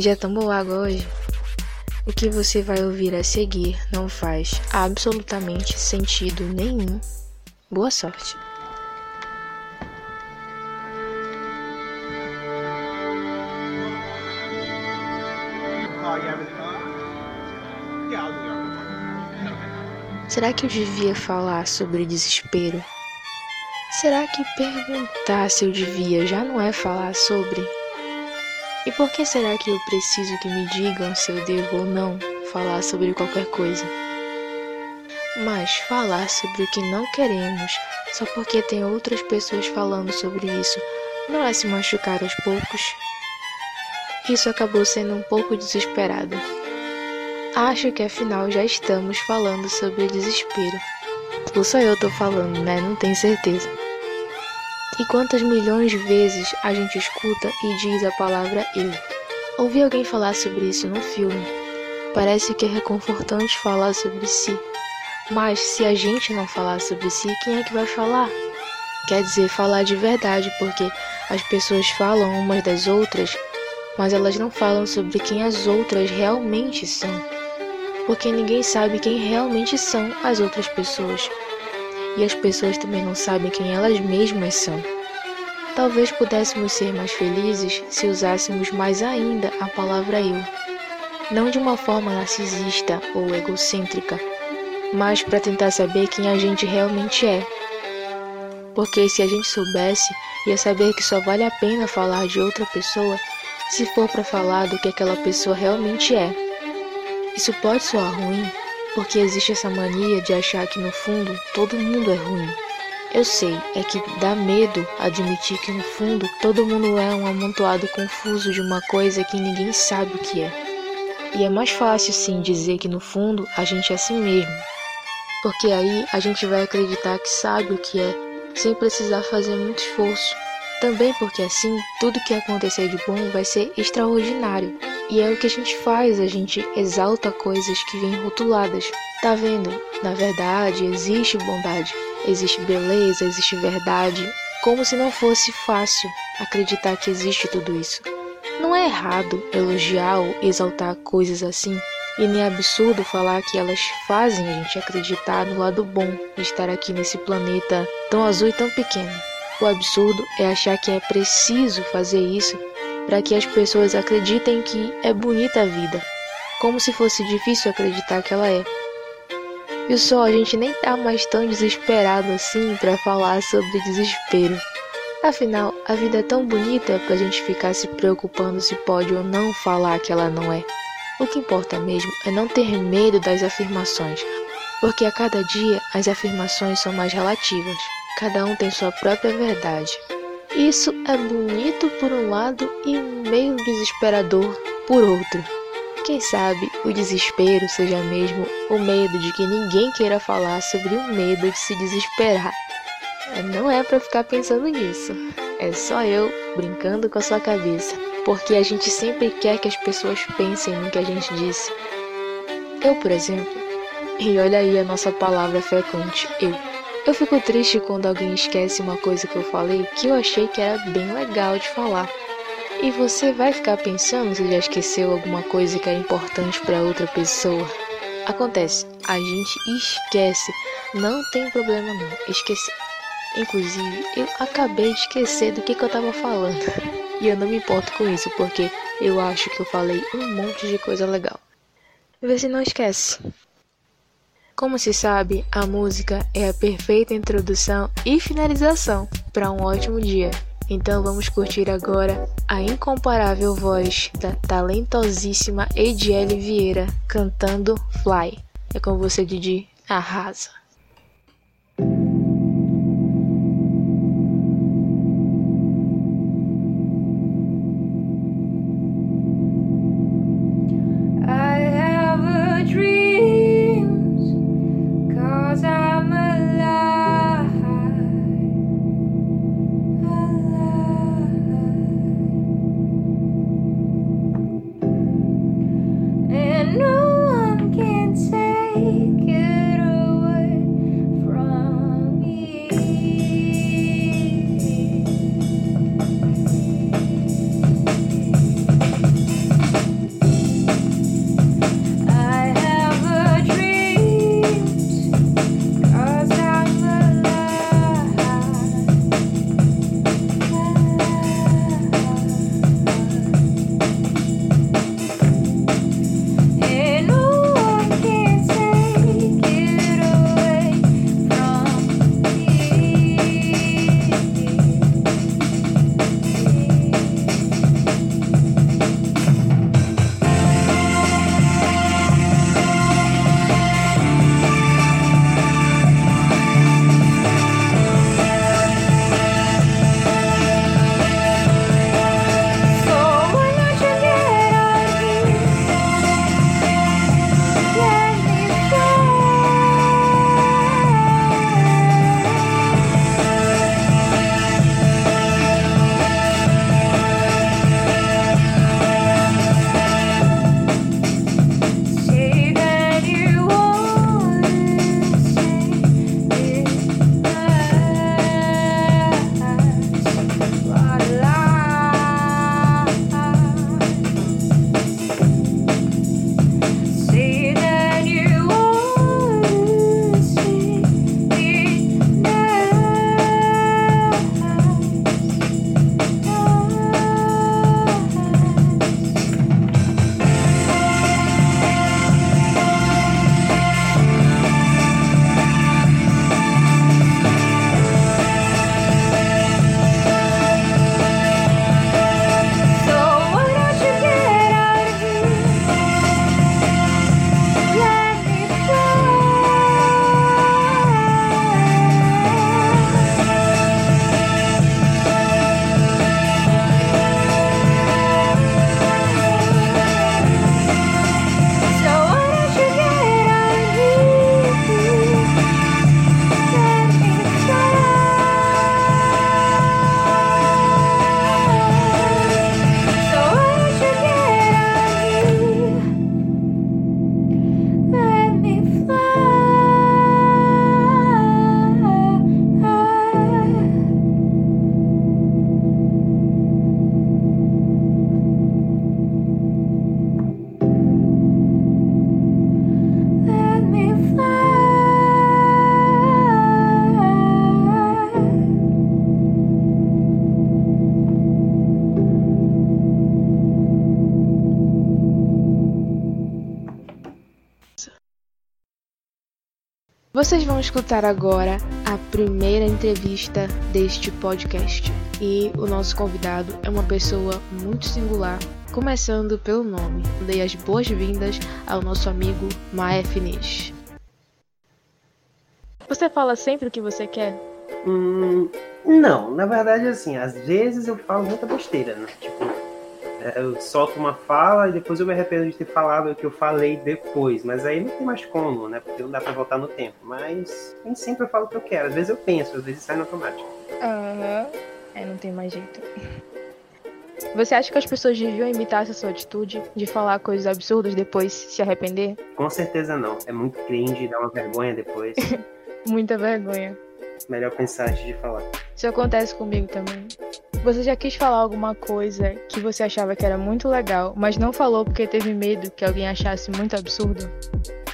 Já tomou água hoje? O que você vai ouvir a seguir não faz absolutamente sentido nenhum. Boa sorte! Será que eu devia falar sobre desespero? Será que perguntar se eu devia já não é falar sobre? E por que será que eu preciso que me digam se eu devo ou não falar sobre qualquer coisa? Mas falar sobre o que não queremos só porque tem outras pessoas falando sobre isso não é se machucar aos poucos? Isso acabou sendo um pouco desesperado. Acho que afinal já estamos falando sobre desespero. Ou só eu tô falando, né? Não tenho certeza. E quantas milhões de vezes a gente escuta e diz a palavra eu? Ouvi alguém falar sobre isso no filme. Parece que é reconfortante falar sobre si. Mas se a gente não falar sobre si, quem é que vai falar? Quer dizer, falar de verdade, porque as pessoas falam umas das outras, mas elas não falam sobre quem as outras realmente são porque ninguém sabe quem realmente são as outras pessoas. E as pessoas também não sabem quem elas mesmas são. Talvez pudéssemos ser mais felizes se usássemos mais ainda a palavra eu. Não de uma forma narcisista ou egocêntrica, mas para tentar saber quem a gente realmente é. Porque se a gente soubesse, ia saber que só vale a pena falar de outra pessoa se for para falar do que aquela pessoa realmente é. Isso pode soar ruim, porque existe essa mania de achar que no fundo todo mundo é ruim. Eu sei, é que dá medo admitir que no fundo todo mundo é um amontoado confuso de uma coisa que ninguém sabe o que é. E é mais fácil sim dizer que no fundo a gente é assim mesmo, porque aí a gente vai acreditar que sabe o que é, sem precisar fazer muito esforço. Também porque assim tudo que acontecer de bom vai ser extraordinário. E é o que a gente faz, a gente exalta coisas que vêm rotuladas. Tá vendo? Na verdade, existe bondade, existe beleza, existe verdade, como se não fosse fácil acreditar que existe tudo isso. Não é errado elogiar ou exaltar coisas assim, e nem é absurdo falar que elas fazem a gente acreditar no lado bom de estar aqui nesse planeta tão azul e tão pequeno. O absurdo é achar que é preciso fazer isso para que as pessoas acreditem que é bonita a vida, como se fosse difícil acreditar que ela é. E só a gente nem tá mais tão desesperado assim para falar sobre desespero. Afinal, a vida é tão bonita pra gente ficar se preocupando se pode ou não falar que ela não é. O que importa mesmo é não ter medo das afirmações, porque a cada dia as afirmações são mais relativas. Cada um tem sua própria verdade. Isso é bonito por um lado e meio desesperador por outro. Quem sabe o desespero seja mesmo o medo de que ninguém queira falar sobre o medo de se desesperar. Não é para ficar pensando nisso. É só eu brincando com a sua cabeça, porque a gente sempre quer que as pessoas pensem no que a gente disse. Eu, por exemplo, e olha aí a nossa palavra frequente, eu. Eu fico triste quando alguém esquece uma coisa que eu falei que eu achei que era bem legal de falar. E você vai ficar pensando se já esqueceu alguma coisa que era importante para outra pessoa. Acontece, a gente esquece, não tem problema não, esquecer. Inclusive, eu acabei de esquecer do que, que eu tava falando. E eu não me importo com isso, porque eu acho que eu falei um monte de coisa legal. Vê se não esquece. Como se sabe, a música é a perfeita introdução e finalização para um ótimo dia. Então vamos curtir agora a incomparável voz da talentosíssima Ediele Vieira cantando Fly. É com você, Didi. Arrasa! Vocês vão escutar agora a primeira entrevista deste podcast. E o nosso convidado é uma pessoa muito singular, começando pelo nome. Dei as boas-vindas ao nosso amigo Maé Finish. Você fala sempre o que você quer? Hum, não, na verdade, assim, às vezes eu falo muita besteira, né? Tipo, eu solto uma fala e depois eu me arrependo de ter falado o que eu falei depois. Mas aí não tem mais como, né? Porque não dá pra voltar no tempo. Mas nem sempre eu falo o que eu quero. Às vezes eu penso, às vezes sai no automático. Aham. Uhum. É, não tem mais jeito. Você acha que as pessoas deviam imitar essa sua atitude de falar coisas absurdas depois se arrepender? Com certeza não. É muito cringe, dá uma vergonha depois. Muita vergonha. Melhor pensar antes de falar. Isso acontece comigo também. Você já quis falar alguma coisa que você achava que era muito legal, mas não falou porque teve medo que alguém achasse muito absurdo?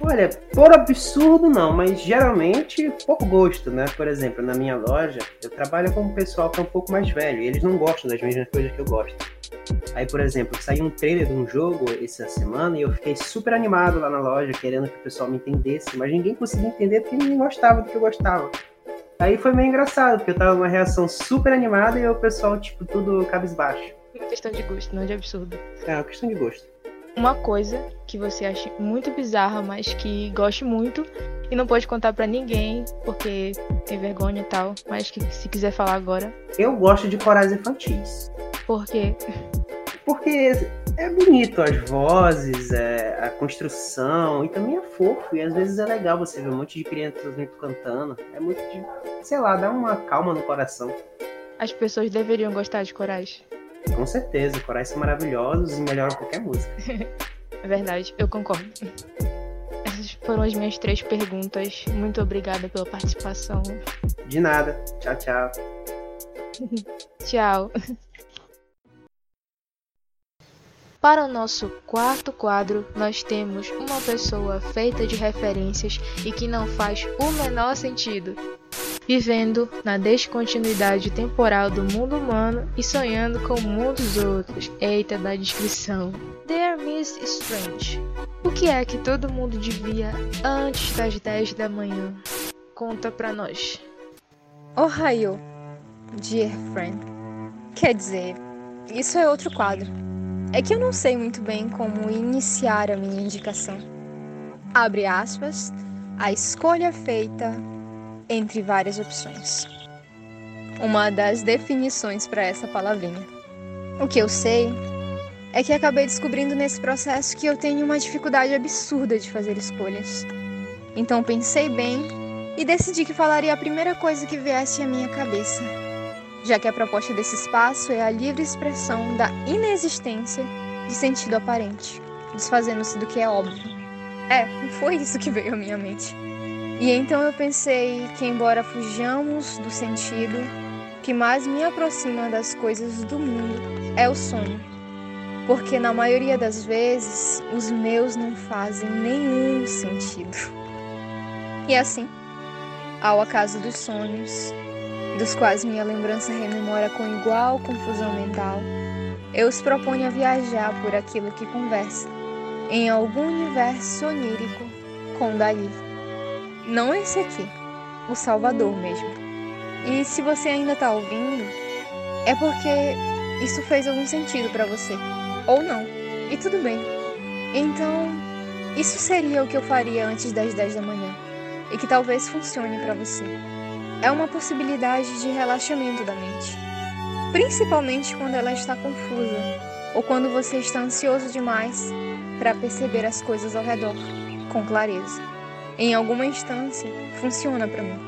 Olha, por absurdo não, mas geralmente por gosto, né? Por exemplo, na minha loja, eu trabalho com um pessoal que é um pouco mais velho e eles não gostam das mesmas coisas que eu gosto. Aí, por exemplo, saiu um trailer de um jogo essa semana e eu fiquei super animado lá na loja, querendo que o pessoal me entendesse, mas ninguém conseguia entender porque ninguém gostava do que eu gostava. Aí foi meio engraçado, porque eu tava numa reação super animada e o pessoal, tipo, tudo cabisbaixo. Uma questão de gosto, não de absurdo. É, uma questão de gosto. Uma coisa que você acha muito bizarra, mas que goste muito e não pode contar para ninguém porque tem vergonha e tal, mas que se quiser falar agora. Eu gosto de corais infantis. Por quê? Porque é bonito as vozes, é, a construção, e também é fofo, e às vezes é legal você ver um monte de crianças cantando. É muito de, sei lá, dá uma calma no coração. As pessoas deveriam gostar de corais. Com certeza, corais são maravilhosos e melhoram qualquer música. é verdade, eu concordo. Essas foram as minhas três perguntas. Muito obrigada pela participação. De nada. Tchau, tchau. tchau. Para o nosso quarto quadro, nós temos uma pessoa feita de referências e que não faz o menor sentido, vivendo na descontinuidade temporal do mundo humano e sonhando com o mundo dos outros. Eita da descrição. Dear Miss Strange, o que é que todo mundo devia antes das 10 da manhã? Conta pra nós. Ohio, dear friend. Quer dizer, isso é outro quadro. É que eu não sei muito bem como iniciar a minha indicação. Abre aspas, a escolha feita entre várias opções. Uma das definições para essa palavrinha. O que eu sei é que acabei descobrindo nesse processo que eu tenho uma dificuldade absurda de fazer escolhas. Então pensei bem e decidi que falaria a primeira coisa que viesse à minha cabeça já que a proposta desse espaço é a livre expressão da inexistência de sentido aparente, desfazendo-se do que é óbvio. É, foi isso que veio à minha mente. E então eu pensei que, embora fujamos do sentido, que mais me aproxima das coisas do mundo é o sonho. Porque na maioria das vezes os meus não fazem nenhum sentido. E assim, ao acaso dos sonhos, dos quais minha lembrança rememora com igual confusão mental, eu os proponho a viajar por aquilo que conversa, em algum universo onírico com Dali. Não esse aqui, o Salvador mesmo. E se você ainda está ouvindo, é porque isso fez algum sentido para você, ou não, e tudo bem. Então, isso seria o que eu faria antes das 10 da manhã, e que talvez funcione para você é uma possibilidade de relaxamento da mente, principalmente quando ela está confusa ou quando você está ansioso demais para perceber as coisas ao redor com clareza. Em alguma instância, funciona para mim.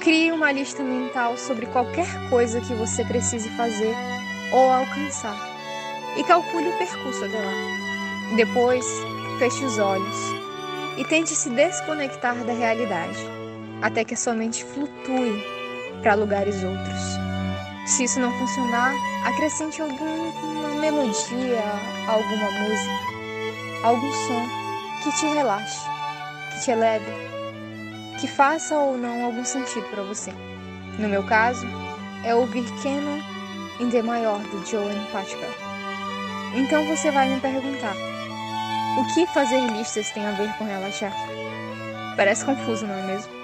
Crie uma lista mental sobre qualquer coisa que você precise fazer ou alcançar e calcule o percurso até lá. Depois, feche os olhos e tente se desconectar da realidade até que a sua mente flutue para lugares outros. Se isso não funcionar, acrescente alguma melodia, alguma música, algum som que te relaxe, que te eleve, que faça ou não algum sentido para você. No meu caso, é ouvir Canon em D maior do Joan Pachkar. Então você vai me perguntar: o que fazer listas tem a ver com relaxar? Parece confuso, não é mesmo?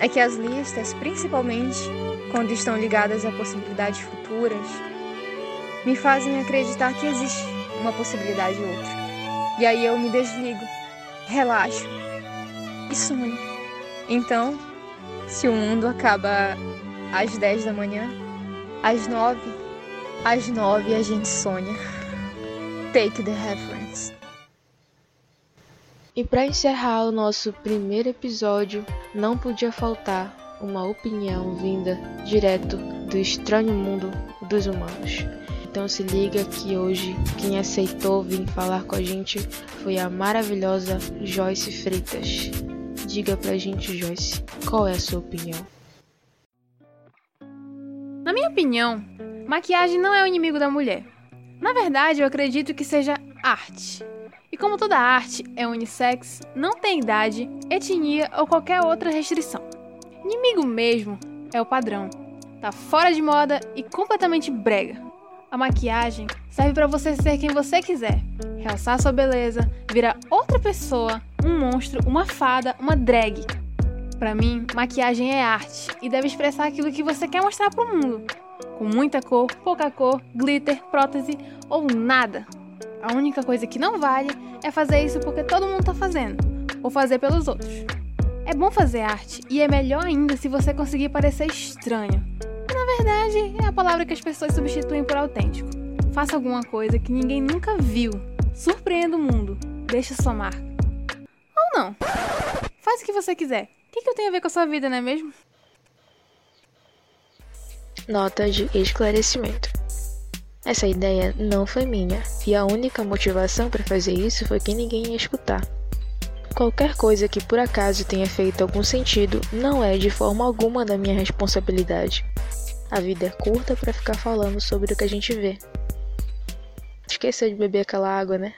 É que as listas, principalmente quando estão ligadas a possibilidades futuras, me fazem acreditar que existe uma possibilidade ou outra. E aí eu me desligo, relaxo e sonho. Então, se o mundo acaba às 10 da manhã, às 9, às 9 a gente sonha. Take the reference. E para encerrar o nosso primeiro episódio, não podia faltar uma opinião vinda direto do estranho mundo dos humanos. Então se liga que hoje quem aceitou vir falar com a gente foi a maravilhosa Joyce Freitas. Diga pra gente, Joyce, qual é a sua opinião? Na minha opinião, maquiagem não é o inimigo da mulher. Na verdade, eu acredito que seja arte. Como toda arte é unissex, não tem idade, etnia ou qualquer outra restrição. Inimigo mesmo é o padrão. Tá fora de moda e completamente brega. A maquiagem serve para você ser quem você quiser, realçar sua beleza, virar outra pessoa, um monstro, uma fada, uma drag. Para mim, maquiagem é arte e deve expressar aquilo que você quer mostrar para o mundo. Com muita cor, pouca cor, glitter, prótese ou nada. A única coisa que não vale é fazer isso porque todo mundo tá fazendo, ou fazer pelos outros. É bom fazer arte e é melhor ainda se você conseguir parecer estranho verdade, é a palavra que as pessoas substituem por autêntico. Faça alguma coisa que ninguém nunca viu. Surpreenda o mundo. Deixa sua marca. Ou não. Faz o que você quiser. O que, que eu tenho a ver com a sua vida, não é mesmo? Nota de esclarecimento. Essa ideia não foi minha, e a única motivação para fazer isso foi que ninguém ia escutar. Qualquer coisa que por acaso tenha feito algum sentido não é de forma alguma da minha responsabilidade. A vida é curta para ficar falando sobre o que a gente vê. Esqueceu de beber aquela água, né?